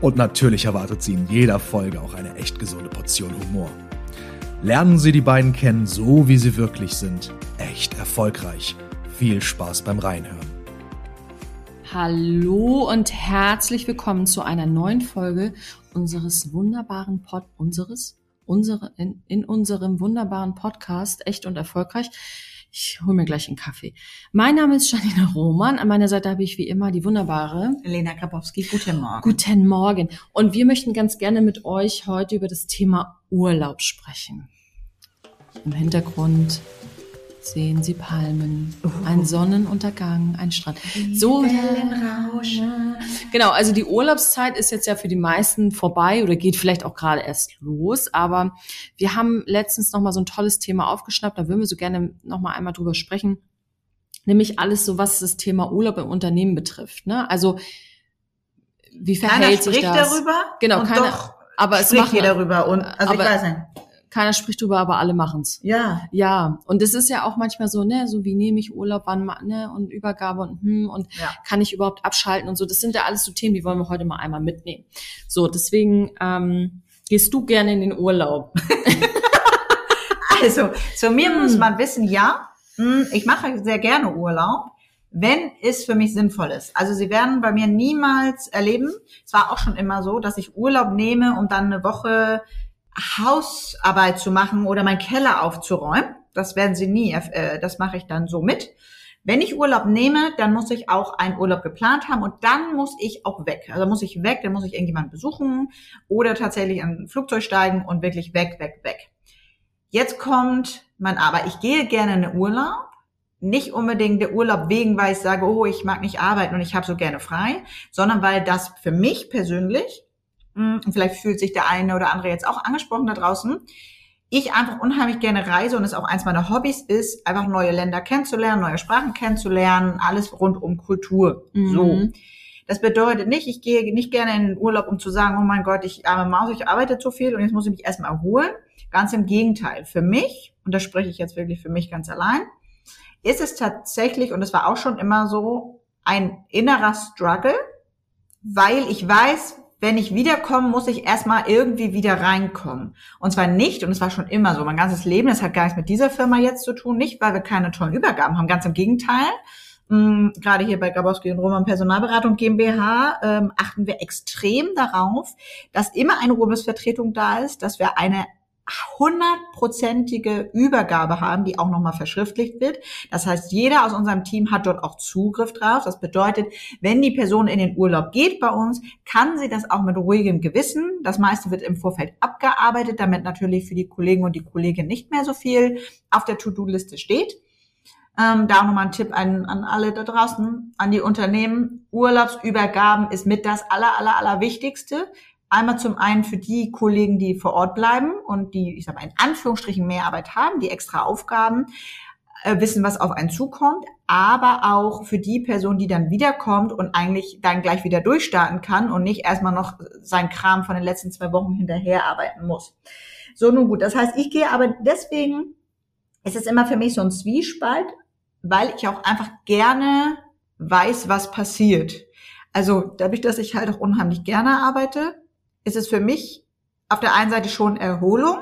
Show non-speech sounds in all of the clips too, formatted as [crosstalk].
Und natürlich erwartet Sie in jeder Folge auch eine echt gesunde Portion Humor. Lernen Sie die beiden kennen, so wie sie wirklich sind. Echt erfolgreich. Viel Spaß beim Reinhören. Hallo und herzlich willkommen zu einer neuen Folge unseres wunderbaren Pod, unseres, unsere, in, in unserem wunderbaren Podcast Echt und Erfolgreich. Ich hole mir gleich einen Kaffee. Mein Name ist Janina Roman. An meiner Seite habe ich wie immer die wunderbare Lena Grabowski. Guten Morgen. Guten Morgen. Und wir möchten ganz gerne mit euch heute über das Thema Urlaub sprechen. Im Hintergrund sehen Sie Palmen, ein Sonnenuntergang, ein Strand. So Genau, also die Urlaubszeit ist jetzt ja für die meisten vorbei oder geht vielleicht auch gerade erst los, aber wir haben letztens noch mal so ein tolles Thema aufgeschnappt, da würden wir so gerne noch mal einmal drüber sprechen, nämlich alles so was das Thema Urlaub im Unternehmen betrifft, ne? Also wie verhält keiner sich spricht das? darüber. Genau, keiner, doch aber es spricht machen, hier darüber. Und also aber- ich weiß nicht. Keiner spricht drüber, aber alle machen's. Ja. Ja, und es ist ja auch manchmal so, ne, so wie nehme ich Urlaub, wann ne und Übergabe und hm und Ja. kann ich überhaupt abschalten und so. Das sind ja alles so Themen, die wollen wir heute mal einmal mitnehmen. So, deswegen ähm, gehst du gerne in den Urlaub. [laughs] Also, zu mir Hm. muss man wissen, ja, hm, ich mache sehr gerne Urlaub, wenn es für mich sinnvoll ist. Also Sie werden bei mir niemals erleben, es war auch schon immer so, dass ich Urlaub nehme, um dann eine Woche Hausarbeit zu machen oder meinen Keller aufzuräumen. Das werden Sie nie, äh, das mache ich dann so mit. Wenn ich Urlaub nehme, dann muss ich auch einen Urlaub geplant haben und dann muss ich auch weg. Also muss ich weg, dann muss ich irgendjemanden besuchen oder tatsächlich in ein Flugzeug steigen und wirklich weg, weg, weg. Jetzt kommt mein Aber. Ich gehe gerne in den Urlaub. Nicht unbedingt der Urlaub wegen, weil ich sage, oh, ich mag nicht arbeiten und ich habe so gerne frei, sondern weil das für mich persönlich, und vielleicht fühlt sich der eine oder andere jetzt auch angesprochen da draußen, ich einfach unheimlich gerne reise und es auch eins meiner Hobbys ist, einfach neue Länder kennenzulernen, neue Sprachen kennenzulernen, alles rund um Kultur. So. Mhm. Das bedeutet nicht, ich gehe nicht gerne in den Urlaub, um zu sagen, oh mein Gott, ich arme Maus, ich arbeite zu viel und jetzt muss ich mich erstmal erholen. Ganz im Gegenteil. Für mich, und da spreche ich jetzt wirklich für mich ganz allein, ist es tatsächlich, und es war auch schon immer so, ein innerer Struggle, weil ich weiß, wenn ich wiederkomme, muss ich erstmal irgendwie wieder reinkommen. Und zwar nicht, und es war schon immer so, mein ganzes Leben, das hat gar nichts mit dieser Firma jetzt zu tun, nicht, weil wir keine tollen Übergaben haben, ganz im Gegenteil. Mm, Gerade hier bei Grabowski und Roman Personalberatung GmbH ähm, achten wir extrem darauf, dass immer eine Urlaubsvertretung da ist, dass wir eine hundertprozentige Übergabe haben, die auch nochmal verschriftlicht wird. Das heißt, jeder aus unserem Team hat dort auch Zugriff drauf. Das bedeutet, wenn die Person in den Urlaub geht bei uns, kann sie das auch mit ruhigem Gewissen. Das meiste wird im Vorfeld abgearbeitet, damit natürlich für die Kollegen und die Kollegin nicht mehr so viel auf der To-Do-Liste steht. Ähm, da nochmal ein Tipp an, an alle da draußen, an die Unternehmen. Urlaubsübergaben ist mit das aller, aller, aller Wichtigste. Einmal zum einen für die Kollegen, die vor Ort bleiben und die, ich sag mal, in Anführungsstrichen mehr Arbeit haben, die extra Aufgaben, äh, wissen, was auf einen zukommt, aber auch für die Person, die dann wiederkommt und eigentlich dann gleich wieder durchstarten kann und nicht erstmal noch sein Kram von den letzten zwei Wochen hinterher arbeiten muss. So, nun gut. Das heißt, ich gehe aber deswegen, ist es immer für mich so ein Zwiespalt, weil ich auch einfach gerne weiß, was passiert. Also dadurch, dass ich halt auch unheimlich gerne arbeite, ist es für mich auf der einen Seite schon Erholung,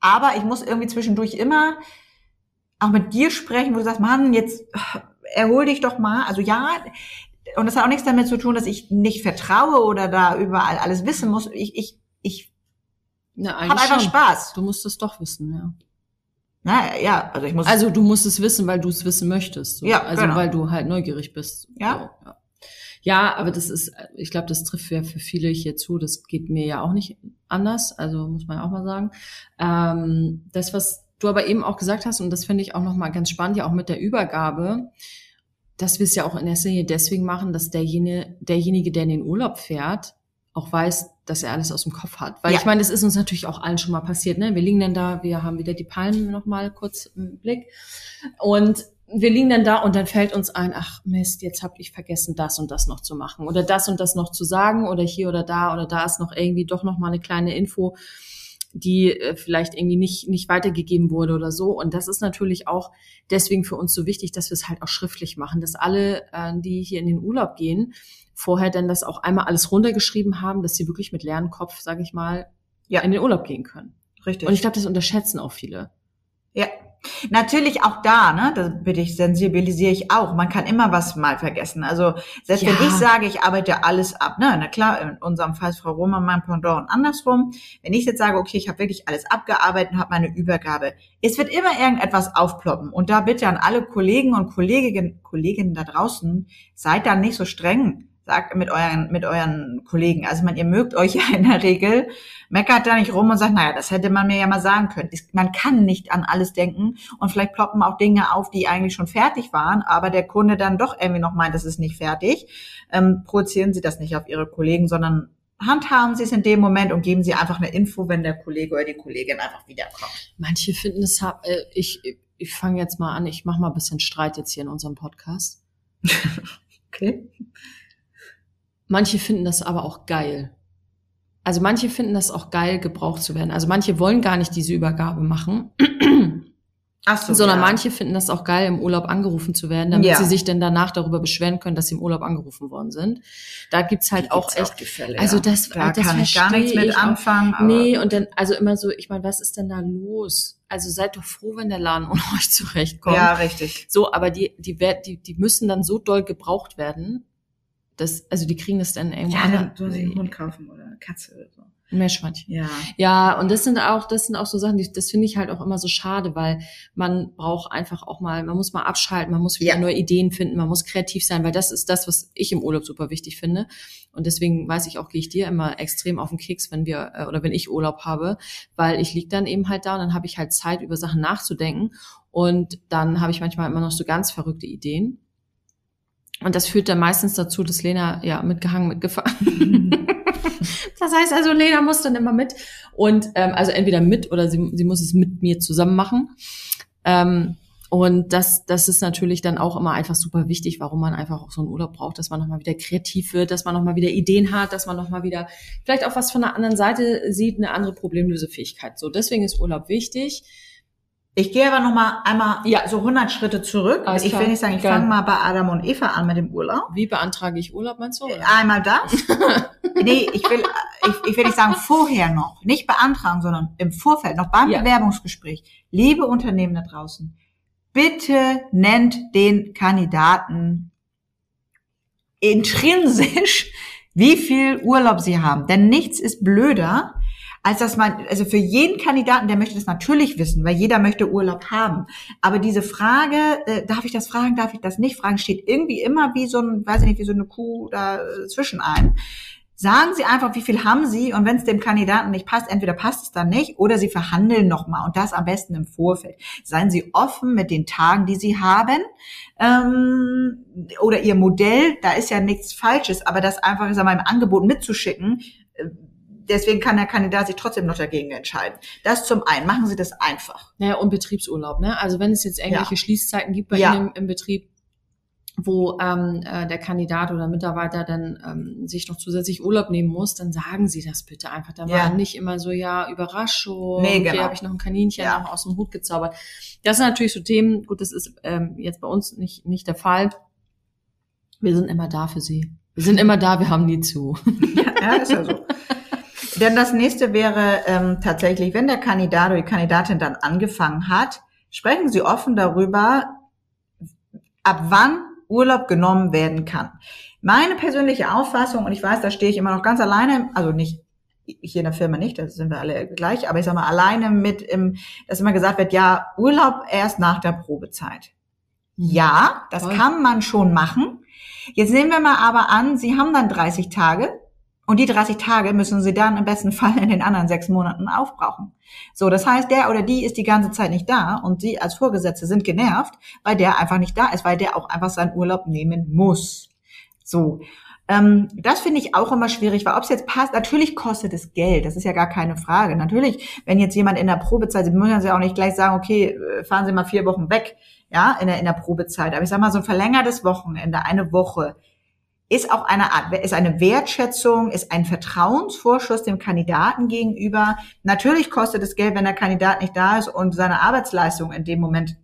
aber ich muss irgendwie zwischendurch immer auch mit dir sprechen, wo du sagst, Mann, jetzt äh, erhol dich doch mal. Also ja, und das hat auch nichts damit zu tun, dass ich nicht vertraue oder da überall alles wissen muss. Ich, ich, ich Na, habe einfach schon. Spaß. Du musst es doch wissen, ja. Na, ja, also ich muss. Also du musst es wissen, weil du es wissen möchtest. So. Ja, Also genau. weil du halt neugierig bist. Ja. So, ja. Ja, aber das ist, ich glaube, das trifft ja für viele hier zu. Das geht mir ja auch nicht anders. Also muss man ja auch mal sagen. Ähm, das, was du aber eben auch gesagt hast, und das finde ich auch nochmal ganz spannend, ja auch mit der Übergabe, dass wir es ja auch in erster Linie deswegen machen, dass derjenige, derjenige, der in den Urlaub fährt, auch weiß, dass er alles aus dem Kopf hat. Weil Ja. ich meine, das ist uns natürlich auch allen schon mal passiert. Ne? Wir liegen dann da, wir haben wieder die Palmen noch mal kurz im Blick und wir liegen dann da und dann fällt uns ein, ach Mist, jetzt habe ich vergessen, das und das noch zu machen oder das und das noch zu sagen oder hier oder da oder da ist noch irgendwie doch noch mal eine kleine Info, die äh, vielleicht irgendwie nicht nicht weitergegeben wurde oder so. Und das ist natürlich auch deswegen für uns so wichtig, dass wir es halt auch schriftlich machen, dass alle, äh, die hier in den Urlaub gehen, vorher dann das auch einmal alles runtergeschrieben haben, dass sie wirklich mit leeren Kopf, sage ich mal, Ja. in den Urlaub gehen können. Richtig. Und ich glaube, das unterschätzen auch viele. Natürlich auch da, ne, da bitte ich, sensibilisiere ich auch. Man kann immer was mal vergessen. Also, selbst Ja. wenn ich sage, ich arbeite alles ab, ne, na klar, in unserem Fall ist Frau Roman mein Pendant und andersrum. Wenn ich jetzt sage, okay, ich habe wirklich alles abgearbeitet und habe meine Übergabe, es wird immer irgendetwas aufploppen. Und da bitte an alle Kollegen und Kolleginnen, Kolleginnen da draußen, seid da nicht so streng. Sagt mit euren, mit euren Kollegen. Also man, ihr mögt euch ja in der Regel, meckert da nicht rum und sagt, naja, das hätte man mir ja mal sagen können. Man kann nicht an alles denken und vielleicht ploppen auch Dinge auf, die eigentlich schon fertig waren, aber der Kunde dann doch irgendwie noch meint, das ist nicht fertig. Ähm, projizieren Sie das nicht auf Ihre Kollegen, sondern handhaben Sie es in dem Moment und geben Sie einfach eine Info, wenn der Kollege oder die Kollegin einfach wiederkommt. Manche finden es, hab- äh, ich, ich fange jetzt mal an, ich mache mal ein bisschen Streit jetzt hier in unserem Podcast. [laughs] Okay. Manche finden das aber auch geil. Also manche finden das auch geil, gebraucht zu werden. Also manche wollen gar nicht diese Übergabe machen, Ach so, sondern ja. manche finden das auch geil, im Urlaub angerufen zu werden, damit Ja. sie sich dann danach darüber beschweren können, dass sie im Urlaub angerufen worden sind. Da gibt's halt auch Gibt's echt die Fälle, also das- da das kann ich gar nichts mit auch. anfangen. Nee, und dann, also immer so, ich meine, was ist denn da los? Also seid doch froh, wenn der Laden [laughs] ohne euch zurechtkommt. Ja, richtig. So, aber die, die, die, die müssen dann so doll gebraucht werden, dass, also die kriegen das dann irgendwo. Ja, dann sollen sie einen Hund kaufen oder eine Katze oder so. Ein Meerschweinchen. Ja. Ja, und das sind auch, das sind auch so Sachen, die, das finde ich halt auch immer so schade, weil man braucht einfach auch mal, man muss mal abschalten, man muss wieder Ja. neue Ideen finden, man muss kreativ sein, weil das ist das, was ich im Urlaub super wichtig finde. Und deswegen weiß ich auch, gehe ich dir immer extrem auf den Keks, wenn wir, äh, oder wenn ich Urlaub habe, weil ich lieg dann eben halt da und dann habe ich halt Zeit, über Sachen nachzudenken. Und dann habe ich manchmal immer noch so ganz verrückte Ideen. Und das führt dann meistens dazu, dass Lena ja mitgehangen, mitgefahren. [laughs] das heißt also, Lena muss dann immer mit und ähm, also entweder mit oder sie, sie muss es mit mir zusammen machen. Ähm, und das, das ist natürlich dann auch immer einfach super wichtig, warum man einfach auch so einen Urlaub braucht, dass man nochmal wieder kreativ wird, dass man nochmal wieder Ideen hat, dass man nochmal wieder vielleicht auch was von der anderen Seite sieht, eine andere Problemlösefähigkeit. So, deswegen ist Urlaub wichtig. Ich gehe aber noch mal einmal Ja. so 100 Schritte zurück. Alles ich klar. will nicht sagen, ich fange mal bei Adam und Eva an mit dem Urlaub. Wie beantrage ich Urlaub, meinst du? Oder? Einmal das. [laughs] nee, ich will, ich, ich will nicht sagen vorher noch, nicht beantragen, sondern im Vorfeld, noch beim Ja. Bewerbungsgespräch. Liebe Unternehmen da draußen, bitte nennt den Kandidaten intrinsisch, wie viel Urlaub sie haben. Denn nichts ist blöder, als dass man, also für jeden Kandidaten, der möchte das natürlich wissen, weil jeder möchte Urlaub haben. Aber diese Frage, äh, darf ich das fragen, darf ich das nicht fragen, steht irgendwie immer wie so ein, weiß ich nicht, wie so eine Kuh da äh, zwischen ein. Sagen Sie einfach, wie viel haben Sie und wenn es dem Kandidaten nicht passt, entweder passt es dann nicht oder Sie verhandeln nochmal und das am besten im Vorfeld. Seien Sie offen mit den Tagen, die Sie haben ähm, oder Ihr Modell, da ist ja nichts Falsches, aber das einfach ich sag mal, im Angebot mitzuschicken, äh, deswegen kann der Kandidat sich trotzdem noch dagegen entscheiden. Das zum einen, machen Sie das einfach. Naja, und Betriebsurlaub, ne? Also wenn es jetzt irgendwelche Ja. Schließzeiten gibt bei Ja. Ihnen im, im Betrieb, wo ähm, äh, der Kandidat oder Mitarbeiter dann ähm, sich noch zusätzlich Urlaub nehmen muss, dann sagen Sie das bitte einfach. Da Ja. war nicht immer so, ja, Überraschung, Nee, hier genau. habe ich noch ein Kaninchen Ja. noch aus dem Hut gezaubert. Das sind natürlich so Themen, gut, das ist ähm, jetzt bei uns nicht, nicht der Fall. Wir sind immer da für Sie. Wir sind immer da, wir haben nie zu. Ja, ist ja so. [laughs] Denn das nächste wäre ähm, tatsächlich, wenn der Kandidat oder die Kandidatin dann angefangen hat, sprechen Sie offen darüber, ab wann Urlaub genommen werden kann. Meine persönliche Auffassung, und ich weiß, da stehe ich immer noch ganz alleine, also nicht hier in der Firma nicht, da sind wir alle gleich, aber ich sage mal alleine mit, im, dass immer gesagt wird, ja, Urlaub erst nach der Probezeit. Ja, das Toll. kann man schon machen. Jetzt nehmen wir mal aber an, Sie haben dann 30 Tage und die 30 Tage müssen Sie dann im besten Fall in den anderen sechs Monaten aufbrauchen. So, das heißt, der oder die ist die ganze Zeit nicht da und Sie als Vorgesetzte sind genervt, weil der einfach nicht da ist, weil der auch einfach seinen Urlaub nehmen muss. So. Ähm, das finde ich auch immer schwierig, weil ob es jetzt passt, natürlich kostet es Geld, das ist ja gar keine Frage. Natürlich, wenn jetzt jemand in der Probezeit, Sie müssen ja auch nicht gleich sagen, okay, äh, fahren Sie mal vier Wochen weg, ja, in der, in der Probezeit. Aber ich sag mal, so ein verlängertes Wochenende, eine Woche, ist auch eine Art, ist eine Wertschätzung, ist ein Vertrauensvorschuss dem Kandidaten gegenüber. Natürlich kostet es Geld, wenn der Kandidat nicht da ist und seine Arbeitsleistung in dem Moment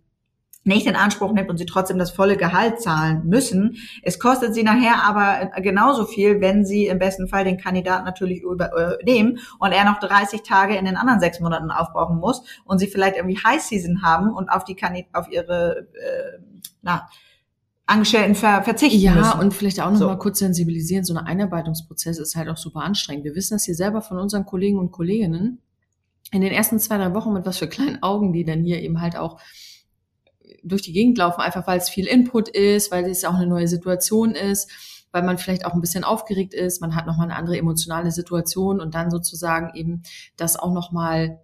nicht in Anspruch nimmt und sie trotzdem das volle Gehalt zahlen müssen. Es kostet sie nachher aber genauso viel, wenn sie im besten Fall den Kandidaten natürlich übernehmen und er noch 30 Tage in den anderen sechs Monaten aufbrauchen muss und sie vielleicht irgendwie High Season haben und auf die Kandid auf ihre äh, na, Angestellten ver verzichten ja, müssen. Ja, und vielleicht auch noch So. kurz sensibilisieren. So ein Einarbeitungsprozess ist halt auch super anstrengend. Wir wissen das hier selber von unseren Kollegen und Kolleginnen. In den ersten zwei, drei Wochen mit was für kleinen Augen, die dann hier eben halt auch durch die Gegend laufen, einfach weil es viel Input ist, weil es auch eine neue Situation ist, weil man vielleicht auch ein bisschen aufgeregt ist, man hat nochmal eine andere emotionale Situation und dann sozusagen eben das auch nochmal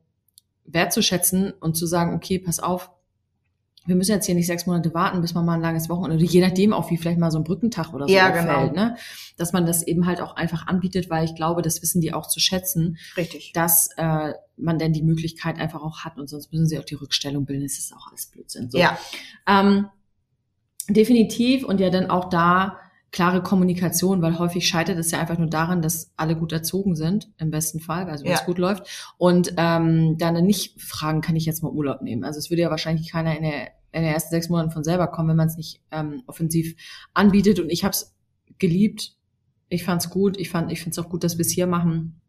wertzuschätzen und zu sagen, okay, pass auf, wir müssen jetzt hier nicht sechs Monate warten, bis man mal ein langes Wochenende, oder je nachdem auch, wie vielleicht mal so ein Brückentag oder so Ja, genau. ne? dass man das eben halt auch einfach anbietet, weil ich glaube, das wissen die auch zu schätzen, Richtig. dass äh, man dann die Möglichkeit einfach auch hat und sonst müssen sie auch die Rückstellung bilden. Das ist auch alles Blödsinn. So. Ja, Ähm, definitiv und ja dann auch da klare Kommunikation, weil häufig scheitert es ja einfach nur daran, dass alle gut erzogen sind, im besten Fall, also wenn es Ja. gut läuft, und ähm, dann nicht fragen, kann ich jetzt mal Urlaub nehmen? Also es würde ja wahrscheinlich keiner in der, in den ersten sechs Monaten von selber kommen, wenn man es nicht ähm, offensiv anbietet. Und ich habe es geliebt, ich fand es gut, ich fand, ich finde es auch gut, dass wir es hier machen.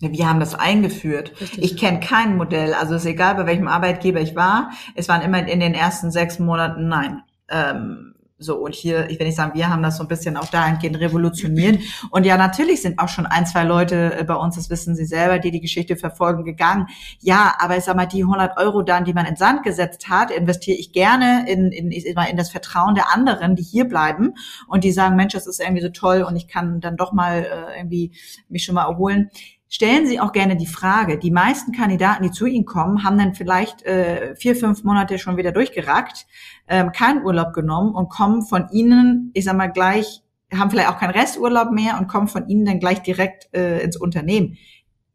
wir haben das eingeführt. Richtig. Ich kenne kein Modell, also es ist egal, bei welchem Arbeitgeber ich war. Es waren immer in den ersten sechs Monaten nein. Ähm, so, und hier, ich will nicht sagen, wir haben das so ein bisschen auch dahingehend revolutioniert. Und ja, natürlich sind auch schon ein, zwei Leute äh, bei uns, das wissen Sie selber, die die Geschichte verfolgen, gegangen. Ja, aber ich sag mal, die 100 Euro dann, die man in Sand gesetzt hat, investiere ich gerne in, in, ich mal, in das Vertrauen der anderen, die hier bleiben und die sagen, Mensch, das ist irgendwie so toll und ich kann dann doch mal äh, irgendwie mich schon mal erholen stellen Sie auch gerne die Frage. Die meisten Kandidaten, die zu Ihnen kommen, haben dann vielleicht äh, vier, fünf Monate schon wieder durchgerackt, ähm, keinen Urlaub genommen und kommen von Ihnen, ich sag mal gleich, haben vielleicht auch keinen Resturlaub mehr und kommen von Ihnen dann gleich direkt äh, ins Unternehmen.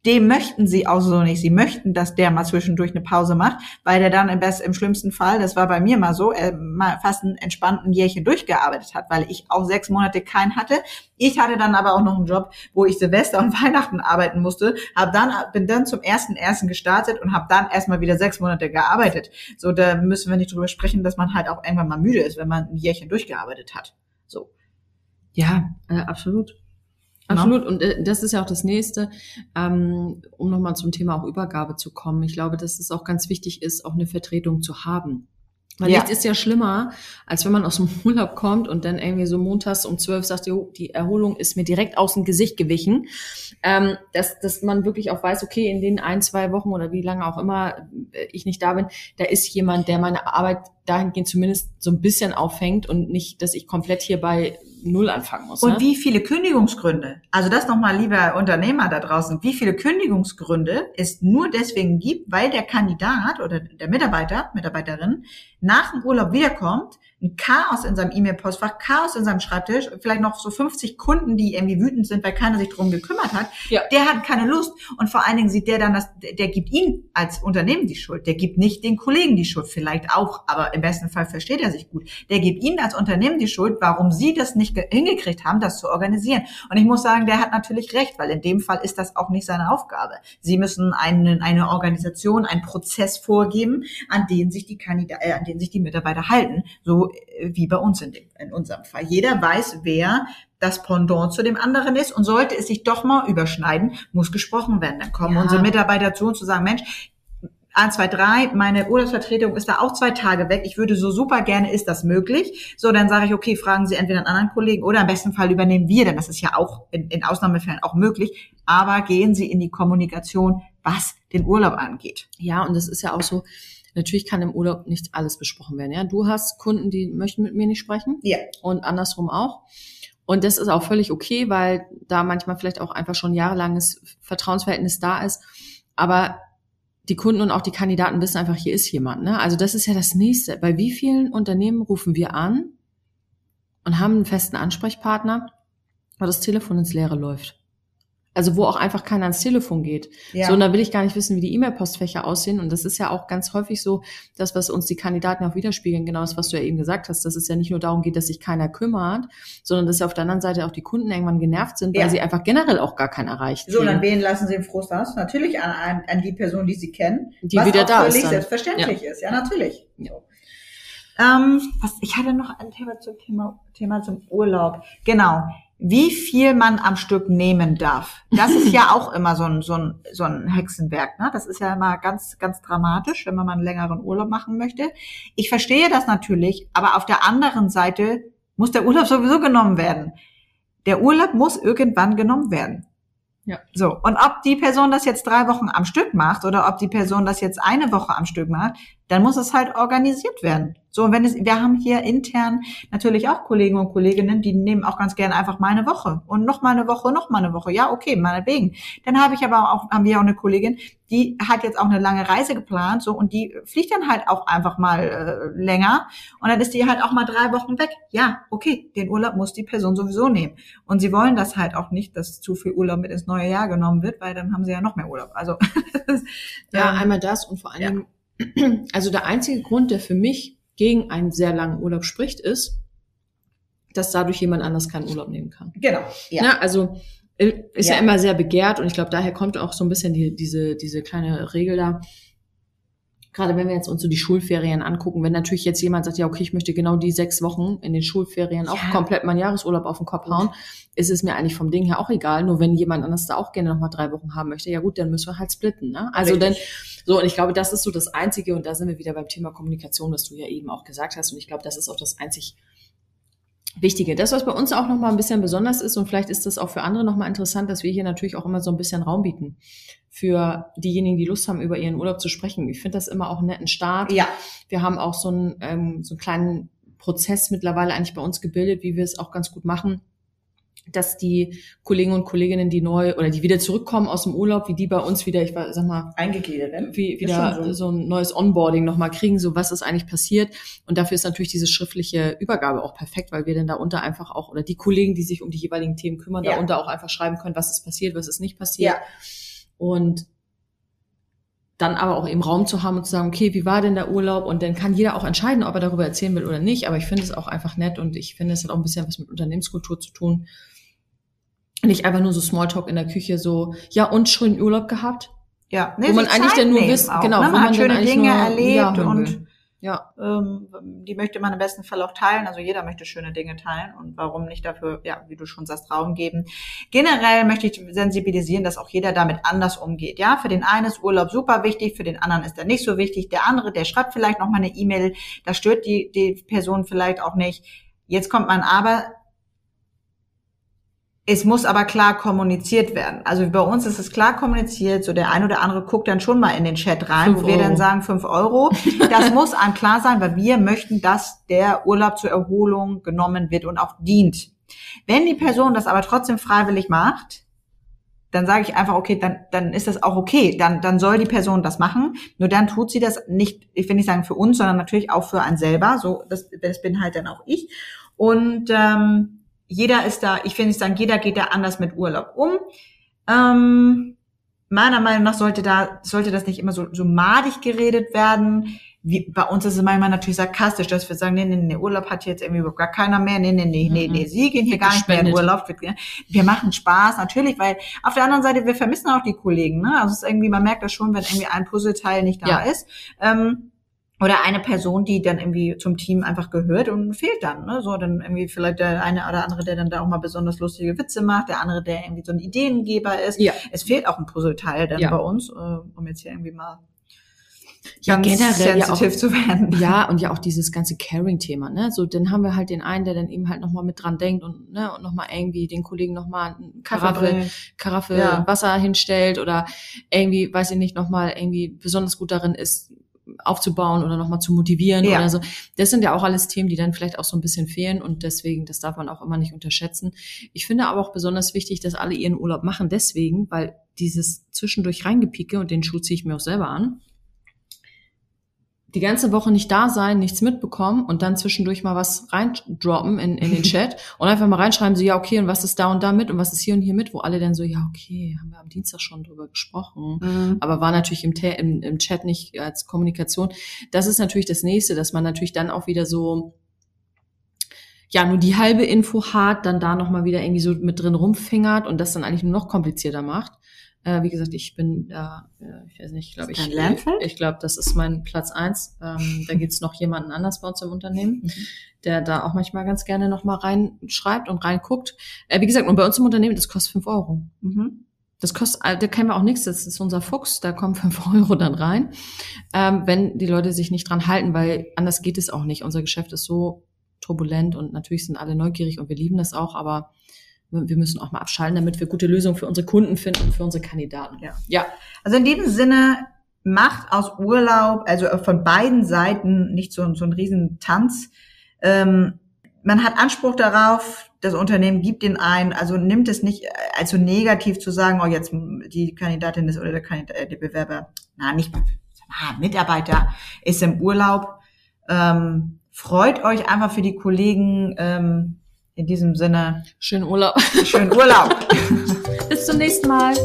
Dem möchten sie auch so nicht. Sie möchten, dass der mal zwischendurch eine Pause macht, weil der dann im, best, im schlimmsten Fall, das war bei mir mal so, äh, mal fast ein entspannten Jährchen durchgearbeitet hat, weil ich auch sechs Monate keinen hatte. Ich hatte dann aber auch noch einen Job, wo ich Silvester und [laughs] Weihnachten arbeiten musste, hab dann bin dann zum ersten ersten gestartet und habe dann erstmal wieder sechs Monate gearbeitet. So, da müssen wir nicht drüber sprechen, dass man halt auch irgendwann mal müde ist, wenn man ein Jährchen durchgearbeitet hat. So. Ja, äh, absolut. Genau. Absolut. Und äh, das ist ja auch das nächste, ähm, um nochmal zum Thema auch Übergabe zu kommen. Ich glaube, dass es auch ganz wichtig ist, auch eine Vertretung zu haben. Weil Ja. nichts ist ja schlimmer, als wenn man aus dem [laughs] Urlaub kommt und dann irgendwie so montags um zwölf sagt, jo, die Erholung ist mir direkt aus dem Gesicht gewichen. Ähm, dass, dass man wirklich auch weiß, okay, in den ein, zwei Wochen oder wie lange auch immer äh, ich nicht da bin, da ist jemand, der meine Arbeit dahingehend zumindest so ein bisschen auffängt und nicht, dass ich komplett hier bei Null anfangen muss. Und ne? wie viele Kündigungsgründe, also das nochmal, lieber Unternehmer da draußen, wie viele Kündigungsgründe es nur deswegen gibt, weil der Kandidat oder der Mitarbeiter, Mitarbeiterin nach dem Urlaub wiederkommt, ein Chaos in seinem E-Mail-Postfach, Chaos in seinem Schreibtisch, vielleicht noch so 50 Kunden, die irgendwie wütend sind, weil keiner sich drum gekümmert hat. Ja. Der hat keine Lust und vor allen Dingen sieht der dann, dass der, gibt ihn als Unternehmen die Schuld. Der gibt nicht den Kollegen die Schuld, vielleicht auch, aber im besten Fall versteht er sich gut. Der gibt ihnen als Unternehmen die Schuld, warum sie das nicht ge- hingekriegt haben, das zu organisieren. Und ich muss sagen, der hat natürlich recht, weil in dem Fall ist das auch nicht seine Aufgabe. Sie müssen einen, eine Organisation, einen Prozess vorgeben, an den sich die Kandidaten, äh, an den sich die Mitarbeiter halten, so wie bei uns in, dem, in unserem Fall. Jeder weiß, wer das Pendant zu dem anderen ist und sollte es sich doch mal überschneiden, muss gesprochen werden. Dann kommen Ja. unsere Mitarbeiter zu uns zu sagen, Mensch, 1, 2, 3, meine Urlaubsvertretung ist da auch zwei Tage weg. Ich würde so super gerne, ist das möglich? So, dann sage ich, okay, fragen Sie entweder einen anderen Kollegen oder im besten Fall übernehmen wir, denn das ist ja auch in, in Ausnahmefällen auch möglich. Aber gehen Sie in die Kommunikation, was den Urlaub angeht. Ja, und das ist ja auch so, natürlich kann im Urlaub nicht alles besprochen werden. Ja, du hast Kunden, die möchten mit mir nicht sprechen Ja. und andersrum auch. Und das ist auch völlig okay, weil da manchmal vielleicht auch einfach schon jahrelanges Vertrauensverhältnis da ist. Aber die Kunden und auch die Kandidaten wissen einfach, hier ist jemand. Ne? Also das ist ja das Nächste. Bei wie vielen Unternehmen rufen wir an und haben einen festen Ansprechpartner weil das Telefon ins Leere läuft. Also wo auch einfach keiner ans Telefon geht. Ja. So, und da will ich gar nicht wissen, wie die E-Mail-Postfächer aussehen. Und das ist ja auch ganz häufig so, das, was uns die Kandidaten auch widerspiegeln, genau das, was du ja eben gesagt hast, dass es ja nicht nur darum geht, dass sich keiner kümmert, sondern dass ja auf der anderen Seite auch die Kunden irgendwann genervt sind, weil Ja. sie einfach generell auch gar keinen erreicht So, und an kriegen. wen lassen Sie den Frust aus? Natürlich an, an, an die Person, die Sie kennen. Die was wieder auch da völlig ist dann. selbstverständlich ist. Ja, natürlich. Ja. Ähm, was, ich hatte noch ein Thema zum Thema, Thema zum Urlaub. Genau. Wie viel man am Stück nehmen darf. Das ist ja auch immer so ein, so ein, so ein Hexenwerk. Ne? Das ist ja immer ganz, ganz dramatisch, wenn man mal einen längeren Urlaub machen möchte. Ich verstehe das natürlich, aber auf der anderen Seite muss der Urlaub sowieso genommen werden. Der Urlaub muss irgendwann genommen werden. Ja. So, und ob die Person das jetzt drei Wochen am Stück macht oder ob die Person das jetzt eine Woche am Stück macht, dann muss es halt organisiert werden. So, und wenn es, wir haben hier intern natürlich auch Kollegen und Kolleginnen, die nehmen auch ganz gerne einfach mal eine Woche und noch mal eine Woche, noch mal eine Woche. Ja, okay, meinetwegen. Dann habe ich aber auch, haben wir auch eine Kollegin, die hat jetzt auch eine lange Reise geplant, so, und die fliegt dann halt auch einfach mal äh, länger und dann ist die halt auch mal drei Wochen weg. Ja, okay, den Urlaub muss die Person sowieso nehmen. Und sie wollen das halt auch nicht, dass zu viel Urlaub mit ins neue Jahr genommen wird, weil dann haben sie ja noch mehr Urlaub. Also, [laughs] Ja, ähm, einmal das und vor. Dingen, [clears throat] also der einzige Grund, der für mich gegen einen sehr langen Urlaub spricht, ist, dass dadurch jemand anders keinen Urlaub nehmen kann. genau. Ja. Ja, also äh, ist ja. Ja. immer sehr begehrt und ich glaube, daher kommt auch so ein bisschen die, diese, diese kleine Regel da. Gerade wenn wir jetzt uns so die Schulferien angucken, wenn natürlich jetzt jemand sagt, ja, okay, ich möchte genau die sechs Wochen in den Schulferien auch Ja. komplett meinen Jahresurlaub auf den Kopf hauen, ist es mir eigentlich vom Ding her auch egal. Nur wenn jemand anders da auch gerne nochmal drei Wochen haben möchte, ja gut, dann müssen wir halt splitten. Ne? Also Richtig. dann, so, und ich glaube, das ist so das Einzige, und da sind wir wieder beim Thema Kommunikation, was du ja eben auch gesagt hast. Und ich glaube, das ist auch das einzig Wichtige. Das, was bei uns auch nochmal ein bisschen besonders ist, und vielleicht ist das auch für andere nochmal interessant, dass wir hier natürlich auch immer so ein bisschen Raum bieten für diejenigen, die Lust haben, über ihren Urlaub zu sprechen. Ich finde das immer auch einen netten Start. Ja. Wir haben auch so einen, ähm, so einen kleinen Prozess mittlerweile eigentlich bei uns gebildet, wie wir es auch ganz gut machen, dass die Kollegen und Kolleginnen, die neu oder die wieder zurückkommen aus dem Urlaub, wie die bei uns wieder, ich war- sag mal, Eingegliedert werden. wie, wieder so. so. ein neues Onboarding nochmal kriegen, so was ist eigentlich passiert. Und dafür ist natürlich diese schriftliche Übergabe auch perfekt, weil wir dann darunter einfach auch, oder die Kollegen, die sich um die jeweiligen Themen kümmern, Ja. darunter auch einfach schreiben können, was ist passiert, was ist nicht passiert. Ja. Und dann aber auch eben Raum zu haben und zu sagen, okay, wie war denn der Urlaub? Und dann kann jeder auch entscheiden, ob er darüber erzählen will oder nicht. Aber ich finde es auch einfach nett und ich finde, es hat auch ein bisschen was mit Unternehmenskultur zu tun. Nicht einfach nur so Smalltalk in der Küche, so, ja, und schönen Urlaub gehabt? Ja. Wo man eigentlich Zeit dann nur auch, genau, ne? wo Man man hat schöne Dinge nur erlebt Ja und. Ja, ähm, die möchte man im besten Fall auch teilen. Also jeder möchte schöne Dinge teilen und warum nicht dafür, ja, wie du schon sagst, Raum geben. Generell möchte ich sensibilisieren, dass auch jeder damit anders umgeht. Ja, für den einen ist Urlaub super wichtig, für den anderen ist er nicht so wichtig. Der andere, der schreibt vielleicht noch mal eine E-Mail, das stört die, die Person vielleicht auch nicht. Jetzt kommt man aber, es muss aber klar kommuniziert werden. Also bei uns ist es klar kommuniziert. So der ein oder andere guckt dann schon mal in den Chat rein, Fünf wo wir dann Euro. sagen fünf Euro. Das [laughs] muss einem klar sein, weil wir möchten, dass der Urlaub zur Erholung genommen wird und auch dient. Wenn die Person das aber trotzdem freiwillig macht, dann sage ich einfach, okay, dann, dann ist das auch okay. Dann, dann soll die Person das machen. Nur dann tut sie das nicht, ich will nicht sagen für uns, sondern natürlich auch für einen selber. So, das, das bin halt dann auch ich. Und ähm, jeder ist da, ich will nicht sagen, jeder geht da anders mit Urlaub um. Ähm, meiner Meinung nach sollte da, sollte das nicht immer so, so madig geredet werden. Wie, bei uns ist es manchmal natürlich sarkastisch, dass wir sagen, nee, nee, nee, Urlaub hat jetzt irgendwie überhaupt gar keiner mehr. Nee, nee, nee, nee, Mhm. nee, sie gehen hier gar nicht mehr in. Urlaub. Wir machen Spaß, natürlich, weil auf der anderen Seite, wir vermissen auch die Kollegen, ne? Also es ist irgendwie, man merkt das schon, wenn irgendwie ein Puzzleteil nicht da Ja. ist. Ähm, oder eine Person, die dann irgendwie zum Team einfach gehört und fehlt dann. Ne? So dann irgendwie vielleicht der eine oder andere, der dann da auch mal besonders lustige Witze macht, der andere, der irgendwie so ein Ideengeber ist. Ja. Es fehlt auch ein Puzzleteil dann Ja. bei uns, äh, um jetzt hier irgendwie mal Ja, ganz generell ja auch- sensitiv zu werden. Ja, und ja auch dieses ganze Caring-Thema, ne? So, dann haben wir halt den einen, der dann eben halt nochmal mit dran denkt und, ne, und nochmal irgendwie den Kollegen nochmal eine Karaffe. Karaffe Ja. Wasser hinstellt oder irgendwie, weiß ich nicht, nochmal irgendwie besonders gut darin ist, aufzubauen oder nochmal zu motivieren Ja. oder so. Das sind ja auch alles Themen, die dann vielleicht auch so ein bisschen fehlen und deswegen, das darf man auch immer nicht unterschätzen. Ich finde aber auch besonders wichtig, dass alle ihren Urlaub machen, deswegen, weil dieses zwischendurch reingepieke und den Schuh ziehe ich mir auch selber an, die ganze Woche nicht da sein, nichts mitbekommen und dann zwischendurch mal was reindroppen in, in den [laughs] Chat und einfach mal reinschreiben, so, ja, okay, und was ist da und da mit und was ist hier und hier mit, wo alle dann so, ja, okay, haben wir am Dienstag schon drüber gesprochen, Mhm. aber war natürlich im, im, im Chat nicht als Kommunikation. Das ist natürlich das nächste, dass man natürlich dann auch wieder so, ja, nur die halbe Info hat, dann da nochmal wieder irgendwie so mit drin rumfingert und das dann eigentlich nur noch komplizierter macht. Äh, wie gesagt, ich bin da, äh, ich weiß nicht, ich glaube, ich, ich glaube, das ist mein Platz eins. Ähm, da [laughs] gibt's noch jemanden anders bei uns im Unternehmen, Mhm. der da auch manchmal ganz gerne nochmal reinschreibt und reinguckt. Äh, wie gesagt, und bei uns im Unternehmen, das kostet fünf Euro. Mhm. Das kostet, äh, da kennen wir auch nichts, das ist unser Fuchs, da kommen fünf [laughs] Euro dann rein, ähm, wenn die Leute sich nicht dran halten, weil anders geht es auch nicht. Unser Geschäft ist so turbulent und natürlich sind alle neugierig und wir lieben das auch, aber wir müssen auch mal abschalten, damit wir gute Lösungen für unsere Kunden finden und für unsere Kandidaten. Ja. ja. Also in diesem Sinne macht aus Urlaub, also von beiden Seiten nicht so, so ein Riesentanz. Ähm, man hat Anspruch darauf, das Unternehmen gibt den ein, also nimmt es nicht allzu negativ zu sagen, oh jetzt die Kandidatin ist oder der, Kandidat, äh, der Bewerber, na nicht ah, Mitarbeiter ist im Urlaub. Ähm, freut euch einfach für die Kollegen. Ähm, in diesem Sinne, Schönen Urlaub. schönen Urlaub. [laughs] Bis zum nächsten Mal.